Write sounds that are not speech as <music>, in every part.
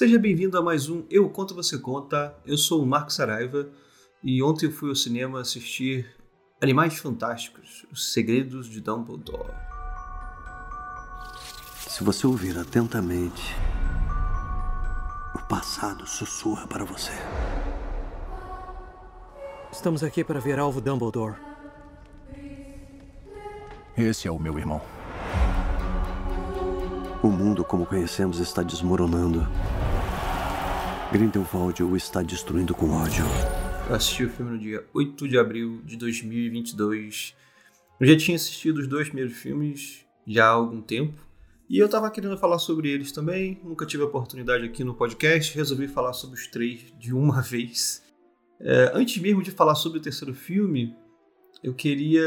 Seja bem-vindo a mais um Eu Conto Você Conta. Eu sou o Marco Saraiva e ontem eu fui ao cinema assistir Animais Fantásticos Os Segredos de Dumbledore. Se você ouvir atentamente, o passado sussurra para você. Estamos aqui para ver Alvo Dumbledore. Esse é o meu irmão. O mundo como conhecemos está desmoronando. Grindelwald o está destruindo com ódio. Eu assisti o filme no dia 8 de abril de 2022. Eu já tinha assistido os dois primeiros filmes já há algum tempo. E eu tava querendo falar sobre eles também. Nunca tive a oportunidade aqui no podcast. Resolvi falar sobre os três de uma <laughs> vez. É, antes mesmo de falar sobre o terceiro filme, eu queria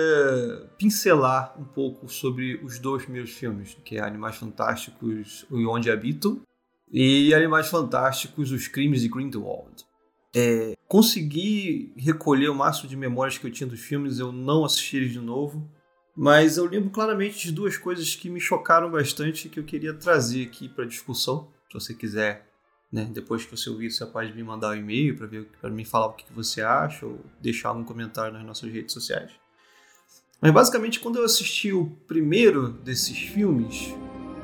pincelar um pouco sobre os dois primeiros filmes, que é Animais Fantásticos e Onde Habitam, e Animais Fantásticos, Os Crimes de Grindelwald. É, consegui recolher o máximo de memórias que eu tinha dos filmes, eu não assisti eles de novo, mas eu lembro claramente de duas coisas que me chocaram bastante e que eu queria trazer aqui para discussão. Se você quiser né? Depois que você ouvir, você pode me mandar um e-mail para para me falar o que você acha ou deixar algum comentário nas nossas redes sociais. Mas basicamente, quando eu assisti o primeiro desses filmes,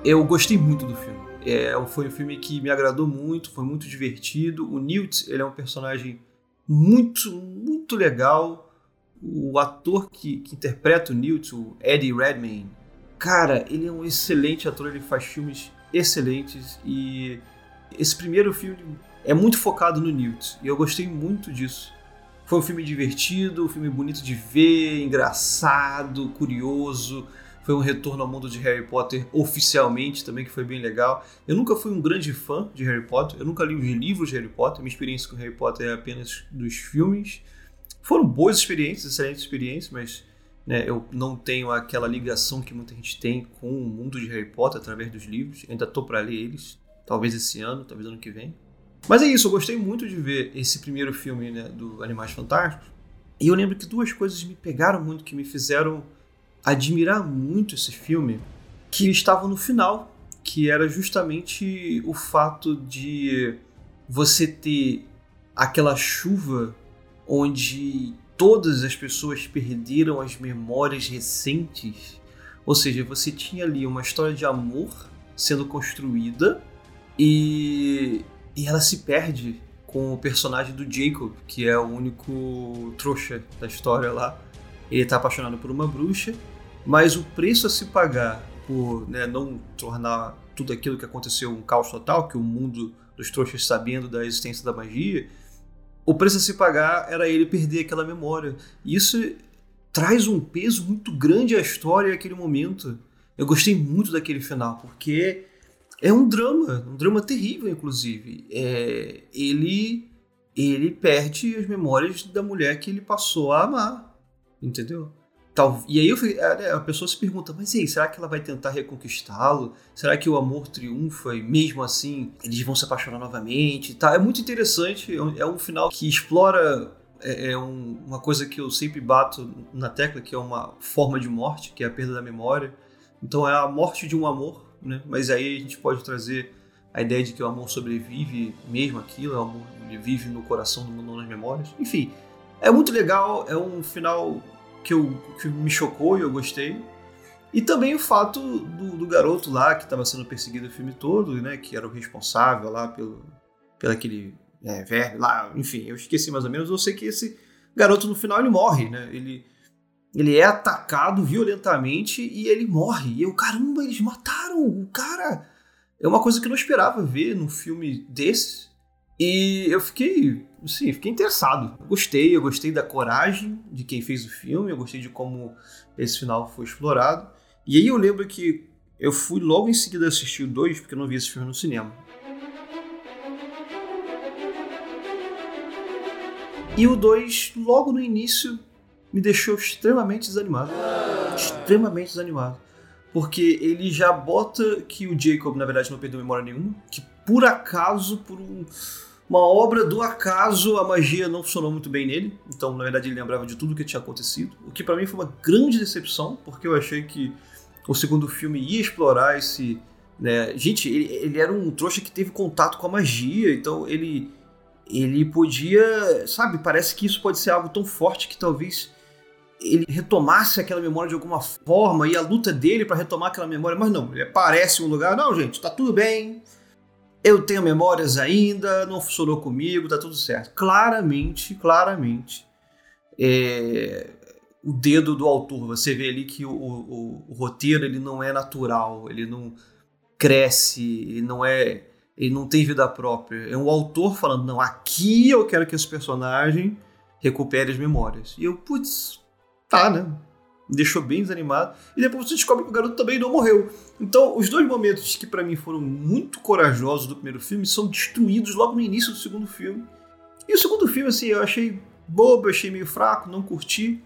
eu gostei muito do filme. É, foi um filme que me agradou muito, foi muito divertido. O Newt, ele é um personagem muito, muito legal. O ator que, que interpreta o Newt, o Eddie Redmayne, cara, ele é um excelente ator, ele faz filmes excelentes e esse primeiro filme é muito focado no Newt e eu gostei muito disso. Foi um filme divertido, um filme bonito de ver, engraçado, curioso. Foi um retorno ao mundo de Harry Potter oficialmente também, que foi bem legal. Eu nunca fui um grande fã de Harry Potter, eu nunca li os livros de Harry Potter, minha experiência com Harry Potter é apenas dos filmes. Foram boas experiências, excelentes experiências, mas né, eu não tenho aquela ligação que muita gente tem com o mundo de Harry Potter através dos livros. Ainda estou para ler eles. Talvez esse ano, talvez ano que vem. Mas é isso, eu gostei muito de ver esse primeiro filme né, do Animais Fantásticos. E eu lembro que duas coisas me pegaram muito, que me fizeram admirar muito esse filme, que estavam no final, que era justamente o fato de você ter aquela chuva onde todas as pessoas perderam as memórias recentes. Ou seja, você tinha ali uma história de amor sendo construída e, e ela se perde com o personagem do Jacob, que é o único trouxa da história lá. Ele está apaixonado por uma bruxa, mas o preço a se pagar por né, não tornar tudo aquilo que aconteceu um caos total, que o mundo dos trouxas sabendo da existência da magia, o preço a se pagar era ele perder aquela memória. E isso traz um peso muito grande à história naquele momento. Eu gostei muito daquele final, porque é um drama, um drama terrível, inclusive. É, ele, ele perde as memórias da mulher que ele passou a amar, entendeu? Tal, e aí eu, né, a pessoa se pergunta, mas e aí, será que ela vai tentar reconquistá-lo? Será que o amor triunfa e mesmo assim eles vão se apaixonar novamente? Tá, é muito interessante, é um, é um final que explora é, é um, uma coisa que eu sempre bato na tecla, que é uma forma de morte, que é a perda da memória. Então é a morte de um amor né? Mas aí a gente pode trazer a ideia de que o amor sobrevive mesmo aquilo, o amor vive no coração do mundo nas memórias. Enfim, é muito legal, é um final que, eu, que me chocou e eu gostei. E também o fato do, do garoto lá que estava sendo perseguido o filme todo, né? Que era o responsável lá pelo, pelo aquele é, verme lá, enfim, eu esqueci mais ou menos. Eu sei que esse garoto no final ele morre, né? Ele ele é atacado violentamente e ele morre. E eu, caramba, eles mataram o cara. É uma coisa que eu não esperava ver num filme desse. E eu fiquei, sim, fiquei interessado. Gostei, eu gostei da coragem de quem fez o filme, eu gostei de como esse final foi explorado. E aí eu lembro que eu fui logo em seguida assistir o 2, porque eu não vi esse filme no cinema. E o 2, logo no início, me deixou extremamente desanimado. Extremamente desanimado. Porque ele já bota que o Jacob, na verdade, não perdeu memória nenhuma. Que por acaso, por um, uma obra do acaso, a magia não funcionou muito bem nele. Então, na verdade, ele lembrava de tudo que tinha acontecido. O que para mim foi uma grande decepção, porque eu achei que o segundo filme ia explorar esse Né? Gente, ele, ele era um trouxa que teve contato com a magia, então ele ele podia, sabe, parece que isso pode ser algo tão forte que talvez ele retomasse aquela memória de alguma forma e a luta dele para retomar aquela memória, mas não, ele aparece em um lugar, não, gente, tá tudo bem. Eu tenho memórias ainda, não funcionou comigo, tá tudo certo. Claramente, claramente, é, o dedo do autor, você vê ali que o, o, o roteiro ele não é natural, ele não cresce, ele não é ele não tem vida própria. É um autor falando, não, aqui eu quero que esse personagem recupere as memórias. E eu, putz, tá, né? Deixou bem desanimado. E depois você descobre que o garoto também não morreu. Então, os dois momentos que para mim foram muito corajosos do primeiro filme são destruídos logo no início do segundo filme. E o segundo filme, assim, eu achei bobo, eu achei meio fraco, não curti.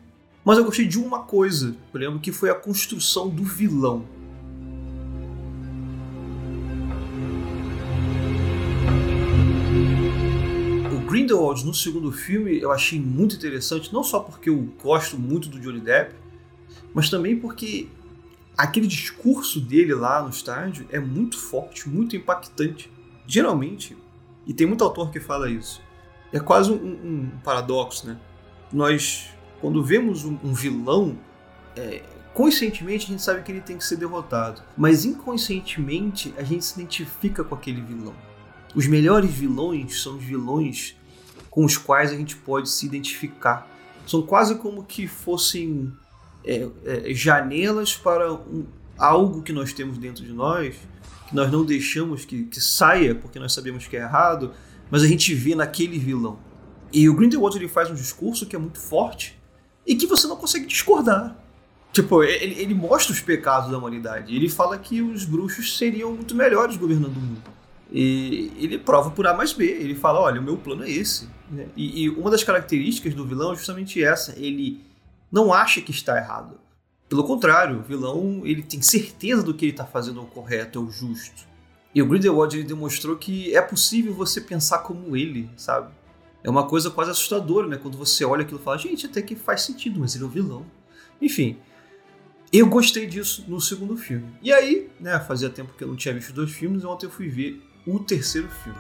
Mas eu gostei de uma coisa, eu lembro que foi a construção do vilão. Grindelwald no segundo filme eu achei muito interessante, não só porque eu gosto muito do Johnny Depp, mas também porque aquele discurso dele lá no estádio é muito forte, muito impactante. Geralmente, e tem muito autor que fala isso, é quase um, um paradoxo, né? Nós, quando vemos um, um vilão, é, conscientemente a gente sabe que ele tem que ser derrotado, mas inconscientemente a gente se identifica com aquele vilão. Os melhores vilões são os vilões com os quais a gente pode se identificar. São quase como que fossem é, é, janelas para um, algo que nós temos dentro de nós, que nós não deixamos que, que, saia porque nós sabemos que é errado, mas a gente vê naquele vilão. E o Grindelwald ele faz um discurso que é muito forte e que você não consegue discordar. Tipo, ele, ele mostra os pecados da humanidade. Ele fala que os bruxos seriam muito melhores governando o mundo. E ele prova por A mais B. Ele fala: olha, o meu plano é esse. E, e, uma das características do vilão é justamente essa. Ele não acha que está errado. Pelo contrário, o vilão ele tem certeza do que ele está fazendo é o correto, é o justo. E o Grindelwald ele demonstrou que é possível você pensar como ele, sabe? É uma coisa quase assustadora, né? Quando você olha aquilo e fala, gente, até que faz sentido, mas ele é o vilão. Enfim, eu gostei disso no segundo filme. E aí, né, fazia tempo que eu não tinha visto dois filmes, e ontem eu fui ver o terceiro filme.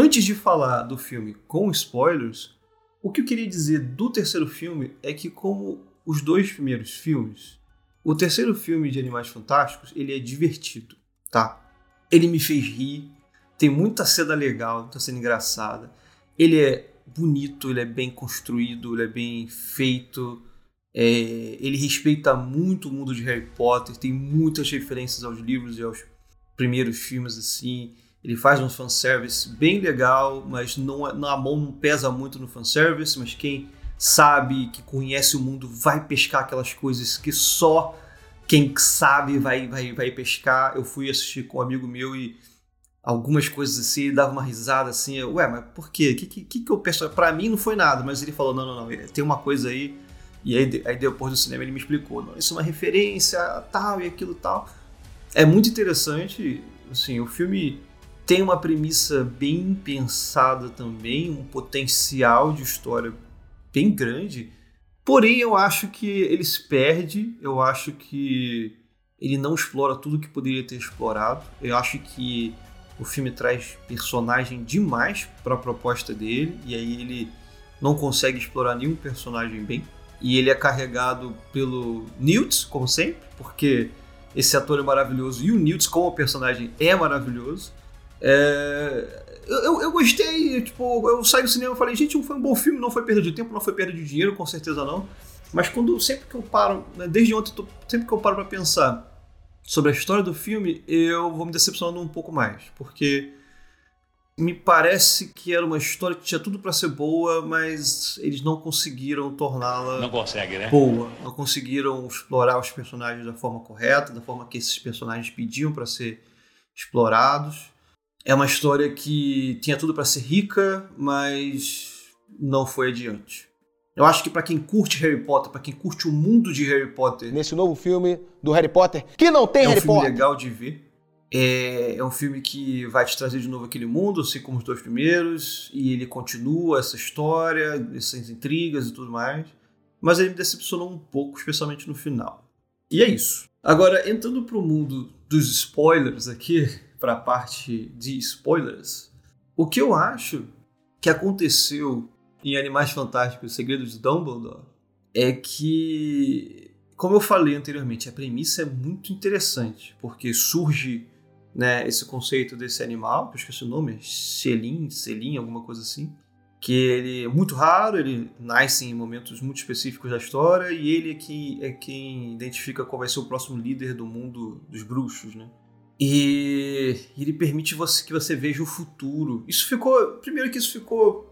Antes de falar do filme com spoilers, o que eu queria dizer do terceiro filme é que, como os dois primeiros filmes, o terceiro filme de Animais Fantásticos ele é divertido, tá? Ele me fez rir, tem muita cena legal, muita cena engraçada. Ele é bonito, ele é bem construído, ele é bem feito. É, ele respeita muito o mundo de Harry Potter, tem muitas referências aos livros e aos primeiros filmes assim. Ele faz um fanservice bem legal, mas não, é, a mão não pesa muito no fanservice, mas quem sabe, que conhece o mundo, vai pescar aquelas coisas que só quem sabe vai, vai, vai pescar. Eu fui assistir com um amigo meu e algumas coisas assim, ele dava uma risada assim, eu, ué, mas por quê? O que, que, que eu penso? Pra mim não foi nada, mas ele falou, não, não, não, tem uma coisa aí, e aí, aí depois do cinema ele me explicou, não, isso é uma referência tal e aquilo tal. É muito interessante, assim, o filme tem uma premissa bem pensada também, um potencial de história bem grande, porém eu acho que ele se perde, eu acho que ele não explora tudo que poderia ter explorado, eu acho que o filme traz personagem demais para a proposta dele, e aí ele não consegue explorar nenhum personagem bem. E ele é carregado pelo Newt, como sempre, porque esse ator é maravilhoso e o Newt como personagem é maravilhoso. É... Eu, eu, gostei, tipo, eu saí do cinema e falei, gente, foi um bom filme, não foi perda de tempo, não foi perda de dinheiro, com certeza não. Mas quando sempre que eu paro, né, desde ontem, sempre que eu paro para pensar sobre a história do filme, eu vou me decepcionando um pouco mais, porque me parece que era uma história que tinha tudo para ser boa, mas eles não conseguiram torná-la não consegue, né? boa. Não conseguiram explorar os personagens da forma correta, da forma que esses personagens pediam para ser explorados. É uma história que tinha tudo para ser rica, mas não foi adiante. Eu acho que para quem curte Harry Potter, para quem curte o mundo de Harry Potter, nesse novo filme do Harry Potter, que não tem é Harry um filme Potter. legal de ver. É, é um filme que vai te trazer de novo aquele mundo, assim como os dois primeiros, e ele continua essa história, essas intrigas e tudo mais. Mas ele me decepcionou um pouco, especialmente no final. E é isso. Agora, entrando para o mundo dos spoilers aqui, para a parte de spoilers, o que eu acho que aconteceu em Animais Fantásticos, Segredos de Dumbledore, é que, como eu falei anteriormente, a premissa é muito interessante, porque surge né, esse conceito desse animal, que eu esqueci o nome, Selim, Selim, alguma coisa assim, que ele é muito raro, ele nasce em momentos muito específicos da história e ele é quem, é quem identifica qual vai ser o próximo líder do mundo dos bruxos, né? E ele permite você, que você veja o futuro. Isso ficou, primeiro que isso ficou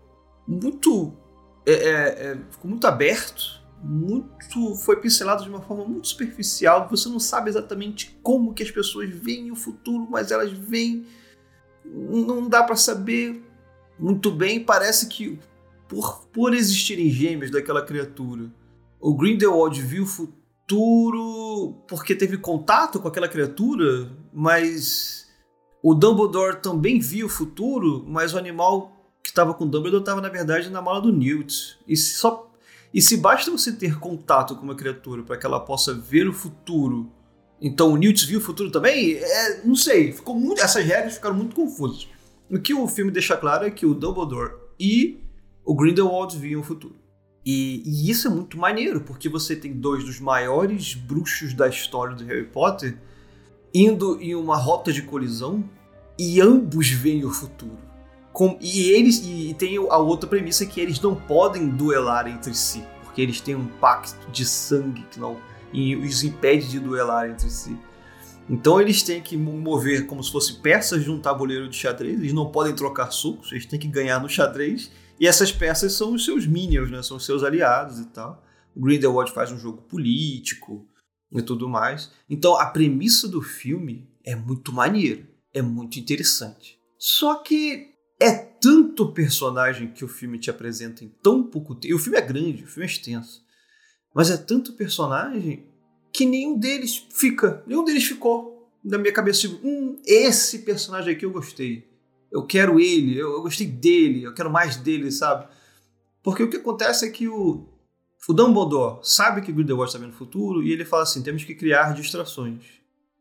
muito, é, é, é, ficou muito aberto, muito, foi pincelado de uma forma muito superficial. Você não sabe exatamente como que as pessoas veem o futuro, mas elas veem, não dá para saber muito bem. Parece que por, por existirem gêmeos daquela criatura, o Grindelwald viu o futuro porque teve contato com aquela criatura, mas o Dumbledore também viu o futuro, mas o animal que estava com o Dumbledore estava na verdade na mala do Newt. E só e se basta você ter contato com uma criatura para que ela possa ver o futuro, então o Newt viu o futuro também? É, não sei, ficou muito, essas regras ficaram muito confusas. O que o filme deixa claro é que o Dumbledore e o Grindelwald viam o futuro. E, e, isso é muito maneiro, porque você tem dois dos maiores bruxos da história do Harry Potter indo em uma rota de colisão e ambos veem o futuro. Com, e eles e tem a outra premissa que eles não podem duelar entre si, porque eles têm um pacto de sangue que não e os impede de duelar entre si. Então eles têm que mover como se fossem peças de um tabuleiro de xadrez, eles não podem trocar sucos, eles têm que ganhar no xadrez, e essas peças são os seus minions, né? são os seus aliados e tal. O Grindelwald faz um jogo político e tudo mais. Então a premissa do filme é muito maneira, é muito interessante. Só que é tanto personagem que o filme te apresenta em tão pouco tempo. E o filme é grande, o filme é extenso. Mas é tanto personagem que nenhum deles fica, nenhum deles ficou na minha cabeça, tipo, hum, esse personagem aqui eu gostei. Eu quero ele, eu, eu gostei dele, eu quero mais dele, sabe? Porque o que acontece é que o, o Dumbledore sabe que Grindelwald está vendo o futuro e ele fala assim: temos que criar distrações.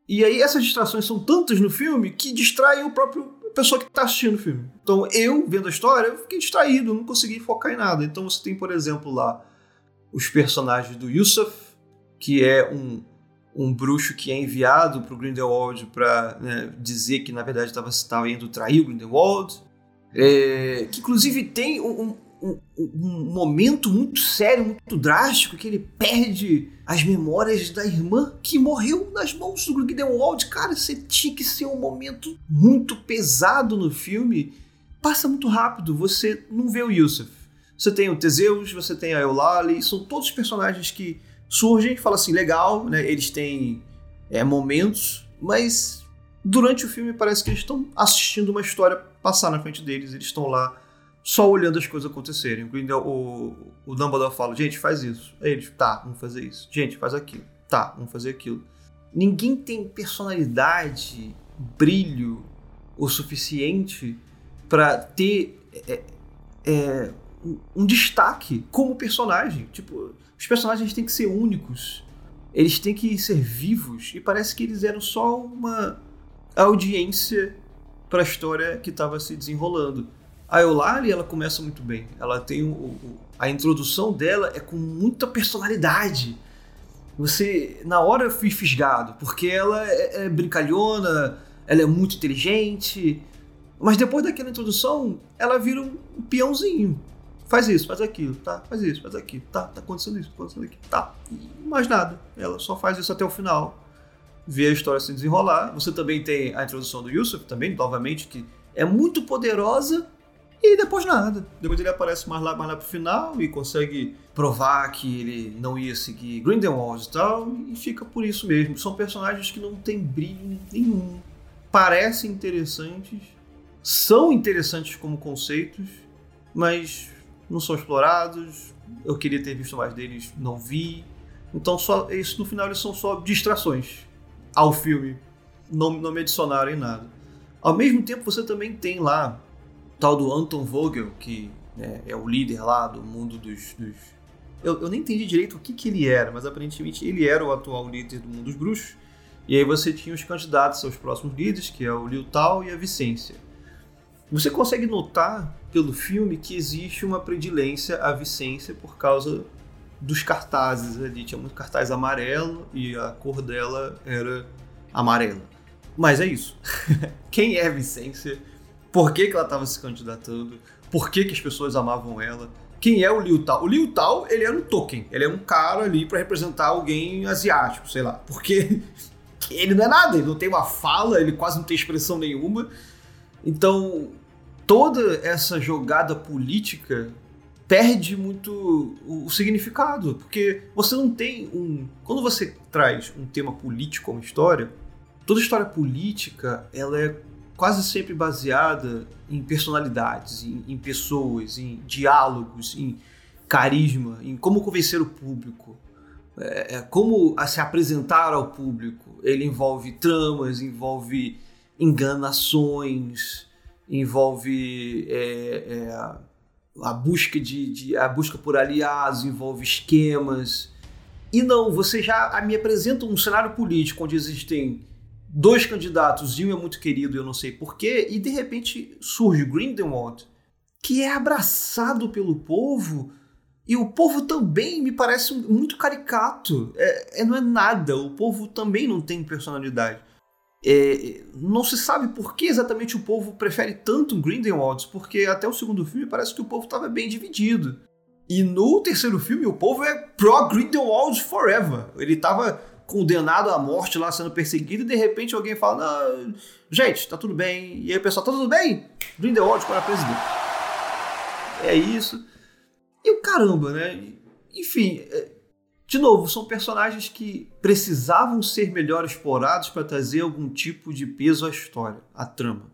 E aí essas distrações são tantas no filme que distraem o próprio pessoa que está assistindo o filme. Então eu, vendo a história, eu fiquei distraído, não consegui focar em nada. Então você tem, por exemplo, lá os personagens do Yusuf, que é um, um bruxo que é enviado para o Grindelwald para né, dizer que na verdade estava indo trair o Grindelwald. É, que inclusive tem um, um, um, momento muito sério, muito drástico, que ele perde as memórias da irmã que morreu nas mãos do Grindelwald. Cara, você tinha que ser um momento muito pesado no filme. Passa muito rápido, você não vê o Yusuf. Você tem o Teseus, você tem a Eulalie, são todos personagens que surgem e falam assim, legal, né? Eles têm é, momentos, mas durante o filme parece que eles estão assistindo uma história passar na frente deles, eles estão lá só olhando as coisas acontecerem. O, o, o Dumbledore fala, gente, faz isso. Aí eles, tá, vamos fazer isso. Gente, faz aquilo. Tá, vamos fazer aquilo. Ninguém tem personalidade, brilho o suficiente para ter é, é, um destaque como personagem. Tipo, os personagens têm que ser únicos. Eles têm que ser vivos. E parece que eles eram só uma audiência para a história que estava se desenrolando. A Eulalie, ela começa muito bem. Ela tem o, o, a introdução dela é com muita personalidade. Você, na hora eu fui fisgado, porque ela é, é brincalhona, ela é muito inteligente, mas depois daquela introdução, ela vira um peãozinho. Faz isso, faz aquilo, tá? Faz isso, faz aquilo, tá? Tá acontecendo isso, tá acontecendo aquilo, tá? E mais nada. Ela só faz isso até o final. Vê a história se desenrolar. Você também tem a introdução do Yusuf, também, novamente, que é muito poderosa, e depois nada. Depois ele aparece mais lá, mais lá pro final e consegue provar que ele não ia seguir Grindelwald e tal, e fica por isso mesmo. São personagens que não têm brilho nenhum. Parecem interessantes, são interessantes como conceitos, mas não são explorados. Eu queria ter visto mais deles, não vi. Então só isso no final eles são só distrações ao filme. não, não me adicionaram em nada. Ao mesmo tempo, você também tem lá tal do Anton Vogel, que né, é o líder lá do mundo dos. dos... Eu, eu nem entendi direito o que, que ele era, mas aparentemente ele era o atual líder do mundo dos bruxos. E aí você tinha os candidatos aos próximos líderes, que é o Liu Tao e a Vicência. Você consegue notar pelo filme que existe uma predilência à Vicência por causa dos cartazes ali. Tinha muito cartaz amarelo e a cor dela era amarela. Mas é isso. <laughs> Quem é Vicência? Por que, que ela estava se candidatando? Por que, que as pessoas amavam ela? Quem é o Liu Tao? O Liu Tao, ele era um token. Ele é um cara ali para representar alguém asiático, sei lá. Porque <laughs> ele não é nada, ele não tem uma fala, ele quase não tem expressão nenhuma. Então, toda essa jogada política perde muito o, significado, porque você não tem um. Quando você traz um tema político a uma história, toda história política ela é quase sempre baseada em personalidades, em, em pessoas, em diálogos, em carisma, em como convencer o público, é, é como se apresentar ao público. Ele envolve tramas, envolve enganações, envolve é, é, a busca de, de, a busca por aliados, envolve esquemas. E não, você já me apresenta um cenário político onde existem dois candidatos e um é muito querido, eu não sei porquê, e de repente surge Grindelwald, que é abraçado pelo povo, e o povo também me parece muito caricato. É, é não é nada, o povo também não tem personalidade. É, não se sabe por que exatamente o povo prefere tanto Grindelwald, porque até o segundo filme parece que o povo estava bem dividido. E no terceiro filme o povo é pro Grindelwald forever. Ele estava condenado à morte lá sendo perseguido e de repente alguém fala: gente, tá tudo bem. E aí o pessoal, tá tudo bem? Grindelwald para presidente. É isso. E o caramba, né? Enfim, é, de novo, são personagens que precisavam ser melhor explorados para trazer algum tipo de peso à história, à trama.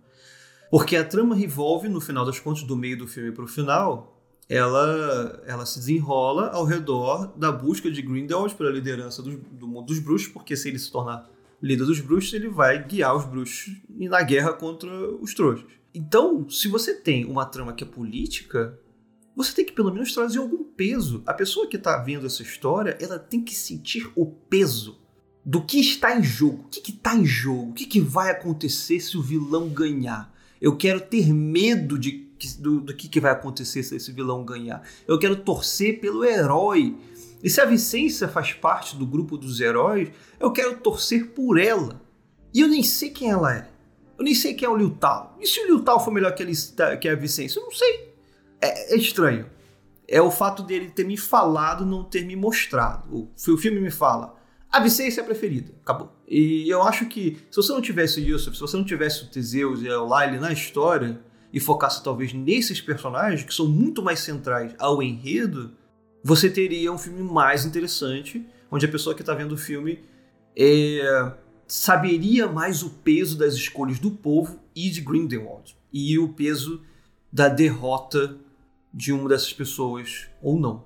Porque a trama revolve, no final das contas, do meio do filme para o final, ela, ela se desenrola ao redor da busca de Grindelwald pela liderança do, do mundo dos bruxos, porque se ele se tornar líder dos bruxos, ele vai guiar os bruxos na guerra contra os trouxas. Então, se você tem uma trama que é política, você tem que pelo menos trazer algum peso. A pessoa que está vendo essa história, ela tem que sentir o peso do que está em jogo. O que está em jogo? O que, que, vai acontecer se o vilão ganhar? Eu quero ter medo de, do, do que, que vai acontecer se esse vilão ganhar. Eu quero torcer pelo herói. E se a Vicência faz parte do grupo dos heróis, eu quero torcer por ela. E eu nem sei quem ela é. Eu nem sei quem é o Liu Tao. E se o Liu Tao for melhor que, que a Vicência? Eu não sei é, é estranho. É o fato dele ter me falado, não ter me mostrado. O, o filme me fala, a Vicência é a preferida, acabou. E eu acho que se você não tivesse isso, se você não tivesse o Teseus e a Lyle na história e focasse talvez nesses personagens que são muito mais centrais ao enredo, você teria um filme mais interessante, onde a pessoa que está vendo o filme é, saberia mais o peso das escolhas do povo e de Grindelwald e o peso da derrota de uma dessas pessoas ou não.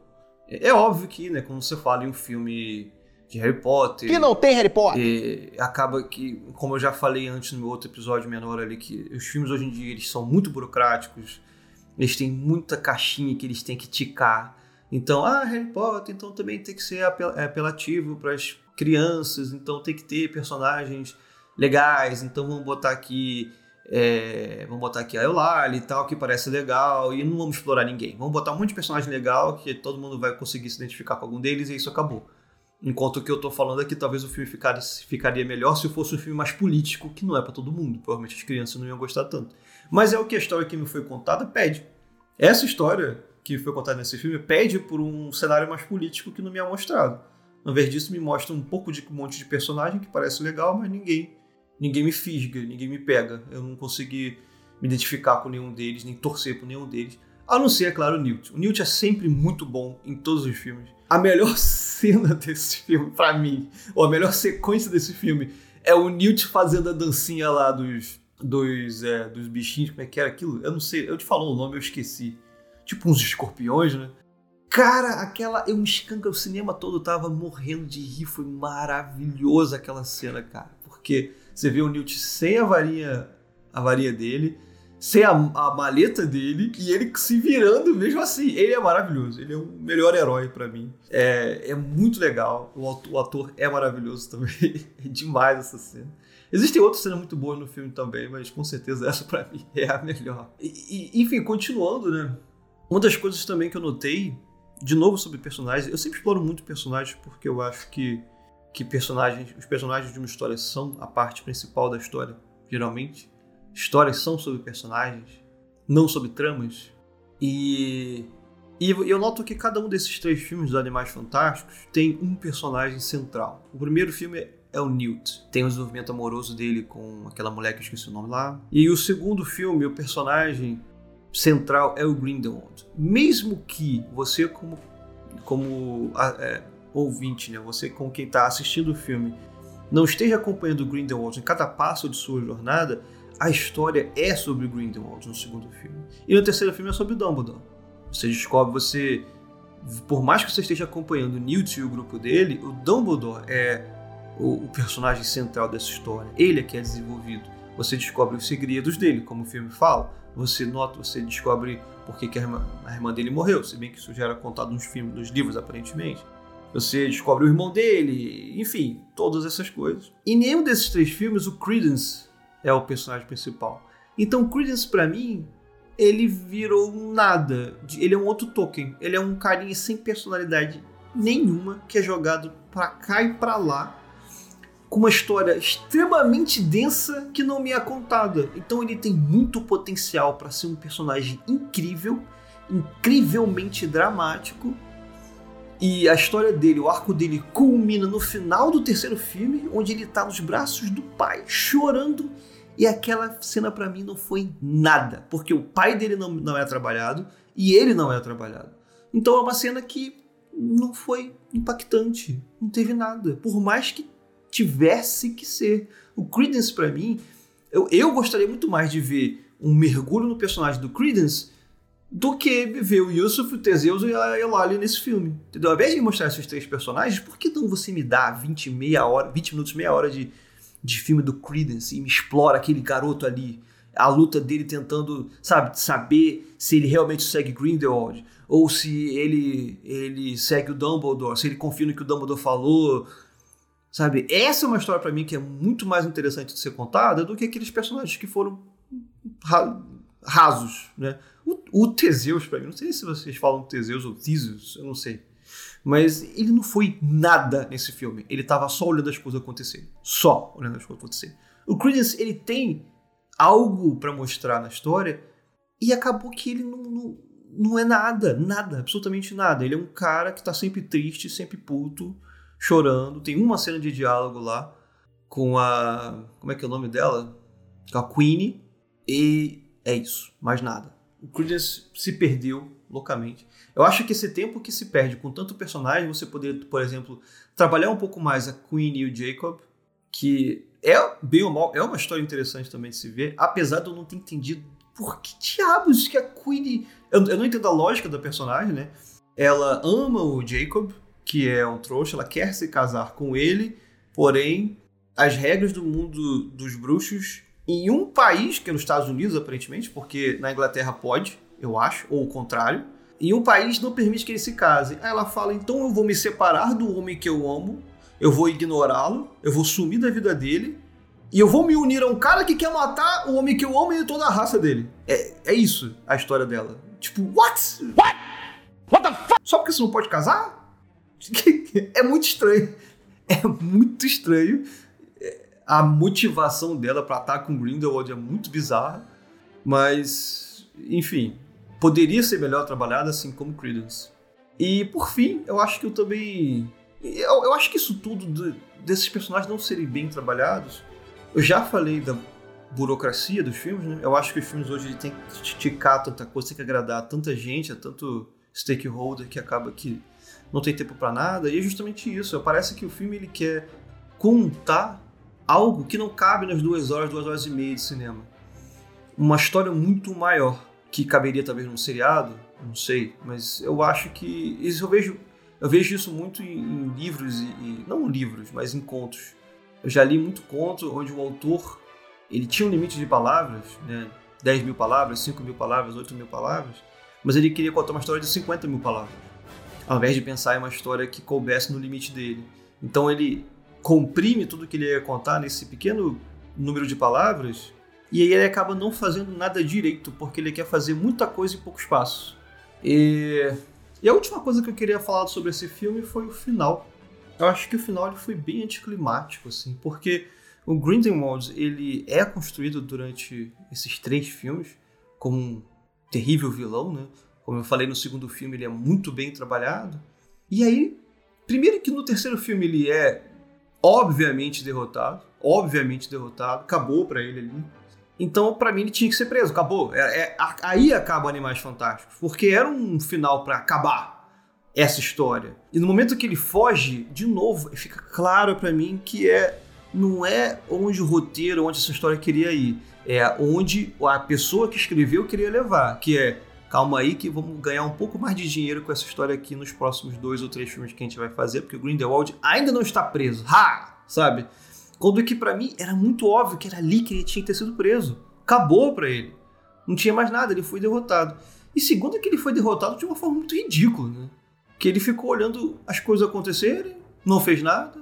É, é óbvio que, né, quando você fala em um filme de Harry Potter. Que não tem Harry Potter! É, acaba que, como eu já falei antes no meu outro episódio menor ali, que os filmes hoje em dia eles são muito burocráticos, eles têm muita caixinha que eles têm que ticar. Então, ah, Harry Potter, então também tem que ser é, apelativo para as crianças, então tem que ter personagens legais, então vamos botar aqui é, vamos botar aqui a Eulalie e tal, que parece legal, e não vamos explorar ninguém. Vamos botar um monte de personagem legal que todo mundo vai conseguir se identificar com algum deles e isso acabou. Enquanto o que eu tô falando aqui, talvez o filme ficaria, ficaria melhor se fosse um filme mais político, que não é para todo mundo. Provavelmente as crianças não iam gostar tanto. Mas é o que a história que me foi contada pede. Essa história que foi contada nesse filme pede por um cenário mais político que não me é mostrado. Ao invés disso, me mostra um pouco de um monte de personagem que parece legal, mas ninguém ninguém me fisga, ninguém me pega. Eu não consegui me identificar com nenhum deles, nem torcer por nenhum deles. A não ser, é claro, o Newt. O Newt é sempre muito bom em todos os filmes. A melhor <laughs> cena desse filme, para mim, ou a melhor sequência desse filme, é o Newt fazendo a dancinha lá dos, dos, é, dos bichinhos. Como é que era aquilo? Eu não sei, eu te falo o nome, eu esqueci. Tipo uns escorpiões, né? Cara, aquela. Eu me escanca, o cinema todo tava morrendo de rir. Foi maravilhoso aquela cena, cara. Porque Você vê o Newt sem a varinha, a varinha dele, sem a, a, maleta dele e ele se virando mesmo assim. Ele é maravilhoso. Ele é o melhor herói para mim. É, é muito legal. O ator, o ator é maravilhoso <laughs> também. é demais essa cena. Existem outras cenas muito boas no filme também, mas com certeza essa para mim é a melhor. E, e, enfim, continuando, né? Uma das coisas também que eu notei, de novo sobre personagens, eu sempre exploro muito personagens porque eu acho que, que personagens, os personagens de uma história são a parte principal da história, geralmente. Histórias são sobre personagens, não sobre tramas. E, e eu noto que cada um desses três filmes dos Animais Fantásticos tem um personagem central. O primeiro filme é o Newt. Tem o desenvolvimento amoroso dele com aquela mulher que eu esqueci o nome lá. E o segundo filme, o personagem central é o Grindelwald. Mesmo que você, como, como é, ouvinte, né, você com quem está assistindo o filme, não esteja acompanhando o Grindelwald em cada passo de sua jornada, a história é sobre Grindelwald no segundo filme. E no terceiro filme é sobre Dumbledore. Você descobre, você. Por mais que você esteja acompanhando o Newt e o grupo dele, o Dumbledore é o, o personagem central dessa história. Ele é que é desenvolvido. Você descobre os segredos dele, como o filme fala. Você nota, você descobre por que, a, irmã, a irmã dele morreu, se bem que isso já era contado nos filmes, nos livros, aparentemente. Você descobre o irmão dele, enfim, todas essas coisas. Em nenhum desses três filmes o Credence é o personagem principal. Então, Credence para mim, ele virou nada. Ele é um outro token. Ele é um carinha sem personalidade nenhuma que é jogado para cá e para lá com uma história extremamente densa que não me é contada. Então ele tem muito potencial para ser um personagem incrível, incrivelmente dramático. E a história dele, o arco dele culmina no final do terceiro filme, onde ele tá nos braços do pai, chorando. E aquela cena para mim não foi nada, porque o pai dele não, não é trabalhado e ele não é trabalhado. Então é uma cena que não foi impactante, não teve nada. Por mais que tivesse que ser. O Credence, para mim, eu, eu gostaria muito mais de ver um mergulho no personagem do Credence do que ver o Yusuf, o Teseus e a Eulalia nesse filme. Entendeu? Ao invés de mostrar esses três personagens, por que não você me dá 20, meia hora, 20 minutos, meia hora de, de filme do Credence e me explora aquele garoto ali? A luta dele tentando, sabe, saber se ele realmente segue Grindelwald ou se ele, ele segue o Dumbledore, se ele confia no que o Dumbledore falou, Sabe? Essa é uma história para mim que é muito mais interessante de ser contada do que aqueles personagens que foram ra rasos, né? O, Teseus para mim, não sei se vocês falam Teseus ou Theseus, eu não sei. Mas ele não foi nada nesse filme. Ele tava só olhando as coisas acontecerem. Só olhando as coisas acontecerem. O Credence, ele tem algo para mostrar na história e acabou que ele não, não, não é nada, nada, absolutamente nada. Ele é um cara que tá sempre triste, sempre puto, chorando. Tem uma cena de diálogo lá com a. Como é que é o nome dela? Com a Queenie. E é isso, mais nada. O Credence se perdeu loucamente. Eu acho que esse tempo que se perde com tanto personagem, você poderia, por exemplo, trabalhar um pouco mais a Queen e o Jacob, que é, bem ou mal, é uma história interessante também de se ver, apesar de eu não ter entendido por que diabos que a Queen. Eu, eu não entendo a lógica da personagem, né? Ela ama o Jacob, que é um trouxa, ela quer se casar com ele, porém, as regras do mundo dos bruxos, em um país, que é nos Estados Unidos, aparentemente, porque na Inglaterra pode, eu acho, ou o contrário, em um país não permite que ele se case. Aí ela fala: então eu vou me separar do homem que eu amo, eu vou ignorá-lo, eu vou sumir da vida dele, e eu vou me unir a um cara que quer matar o homem que eu amo e toda a raça dele. É, é isso a história dela. Tipo, what? What? What the fuck? Só porque você não pode casar? <laughs> é muito estranho. É muito estranho. A motivação dela para estar com Grindelwald é muito bizarra. Mas, enfim, poderia ser melhor trabalhada assim como Credence. E por fim, eu acho que eu também. Eu, eu acho que isso tudo de, desses personagens não serem bem trabalhados. Eu já falei da burocracia dos filmes, né? Eu acho que os filmes hoje tem que esticar tanta coisa, tem que agradar tanta gente, a tanto stakeholder que acaba que não tem tempo para nada, e é justamente isso. Parece que o filme ele quer contar algo que não cabe nas duas horas, duas horas e meia de cinema. Uma história muito maior, que caberia talvez num seriado, não sei, mas eu acho que isso eu vejo, eu vejo isso muito em, livros e, e, não livros, mas em contos. Eu já li muito conto onde o autor ele tinha um limite de palavras, né? 10 mil palavras, 5 mil palavras, 8 mil palavras, mas ele queria contar uma história de 50 mil palavras, ao invés de pensar em uma história que coubesse no limite dele. Então ele comprime tudo que ele ia contar nesse pequeno número de palavras e aí ele acaba não fazendo nada direito, porque ele quer fazer muita coisa em pouco espaço. E, e a última coisa que eu queria falar sobre esse filme foi o final. Eu acho que o final ele foi bem anticlimático, assim, porque o Grindelwald ele é construído durante esses três filmes como um terrível vilão, né? Como eu falei no segundo filme, ele é muito bem trabalhado. E aí, primeiro que no terceiro filme ele é obviamente derrotado, obviamente derrotado, acabou para ele ali. Então, para mim, ele tinha que ser preso, acabou. É, é, aí acaba Animais Fantásticos, porque era um final para acabar essa história. E no momento que ele foge, de novo, fica claro para mim que é não é onde o roteiro, onde essa história queria ir, é onde a pessoa que escreveu queria levar, que é calma aí que vamos ganhar um pouco mais de dinheiro com essa história aqui nos próximos dois ou três filmes que a gente vai fazer, porque o Grindelwald ainda não está preso, ha! Sabe? Quando que para mim era muito óbvio que era ali que ele tinha que ter sido preso. Acabou para ele. Não tinha mais nada, ele foi derrotado. E segundo que ele foi derrotado de uma forma muito ridícula, né? Que ele ficou olhando as coisas acontecerem, não fez nada.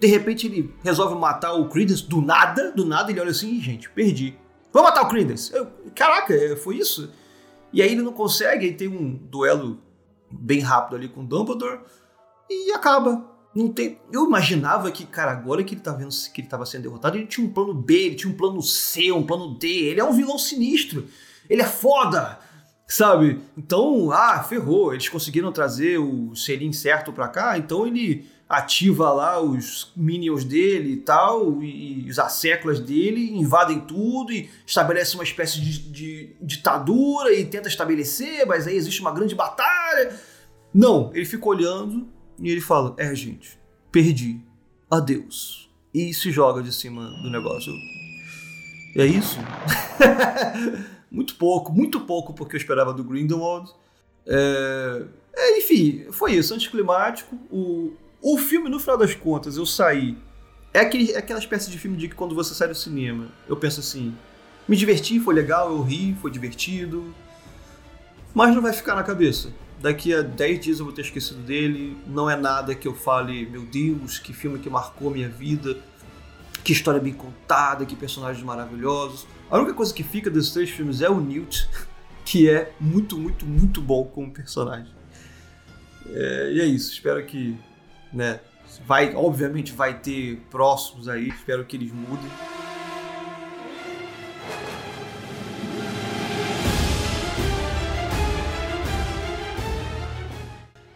De repente ele resolve matar o Credence do nada, do nada ele olha assim, gente, perdi. Vou matar o Credence. Caraca, é, foi isso? E aí ele não consegue, aí tem um duelo bem rápido ali com o Dumbledore e acaba. Não tem. Eu imaginava que, cara, agora que ele tá vendo que ele tava sendo derrotado, ele tinha um plano B, ele tinha um plano C, um plano D. Ele é um vilão sinistro. Ele é foda, sabe? Então, ah, ferrou. Eles conseguiram trazer o selinho certo pra cá, então ele ativa lá os minions dele e tal, e, e os asseclas dele, invadem tudo e estabelece uma espécie de, de ditadura e tenta estabelecer, mas aí existe uma grande batalha. Não, ele fica olhando e ele fala: É, gente, perdi. Adeus. E se joga de cima do negócio. É isso? <laughs> muito pouco, muito pouco porque eu esperava do Grindelwald. É... É, enfim, foi isso, anticlimático. O, o filme, no final das contas, eu saí. É, aquele, é aquela espécie de filme de que quando você sai do cinema, eu penso assim: me diverti, foi legal, eu ri, foi divertido. Mas não vai ficar na cabeça daqui a 10 dias eu vou ter esquecido dele. Não é nada que eu fale, meu Deus, que filme que marcou minha vida, que história bem contada, que personagens maravilhosos. A única coisa que fica desses três filmes é o Newt, <laughs> que é muito, muito, muito bom como personagem. É, e é isso, espero que, né, vai, obviamente vai ter próximos aí, espero que eles mudem.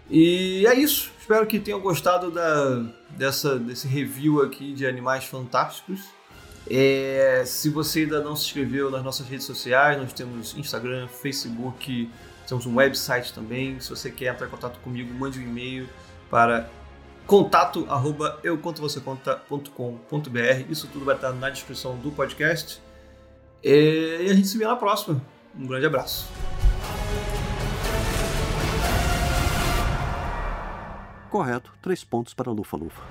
E é isso. Espero que tenham gostado da, dessa, desse review aqui de Animais Fantásticos. É, se você ainda não se inscreveu nas nossas redes sociais, nós temos Instagram, Facebook, temos um website também. Se você quer entrar em contato comigo, mande um e-mail para contato arroba eucontovocêconta.com.br. Isso tudo vai estar na descrição do podcast. E a gente se vê na próxima. Um grande abraço. Correto, três pontos para Lufa Lufa.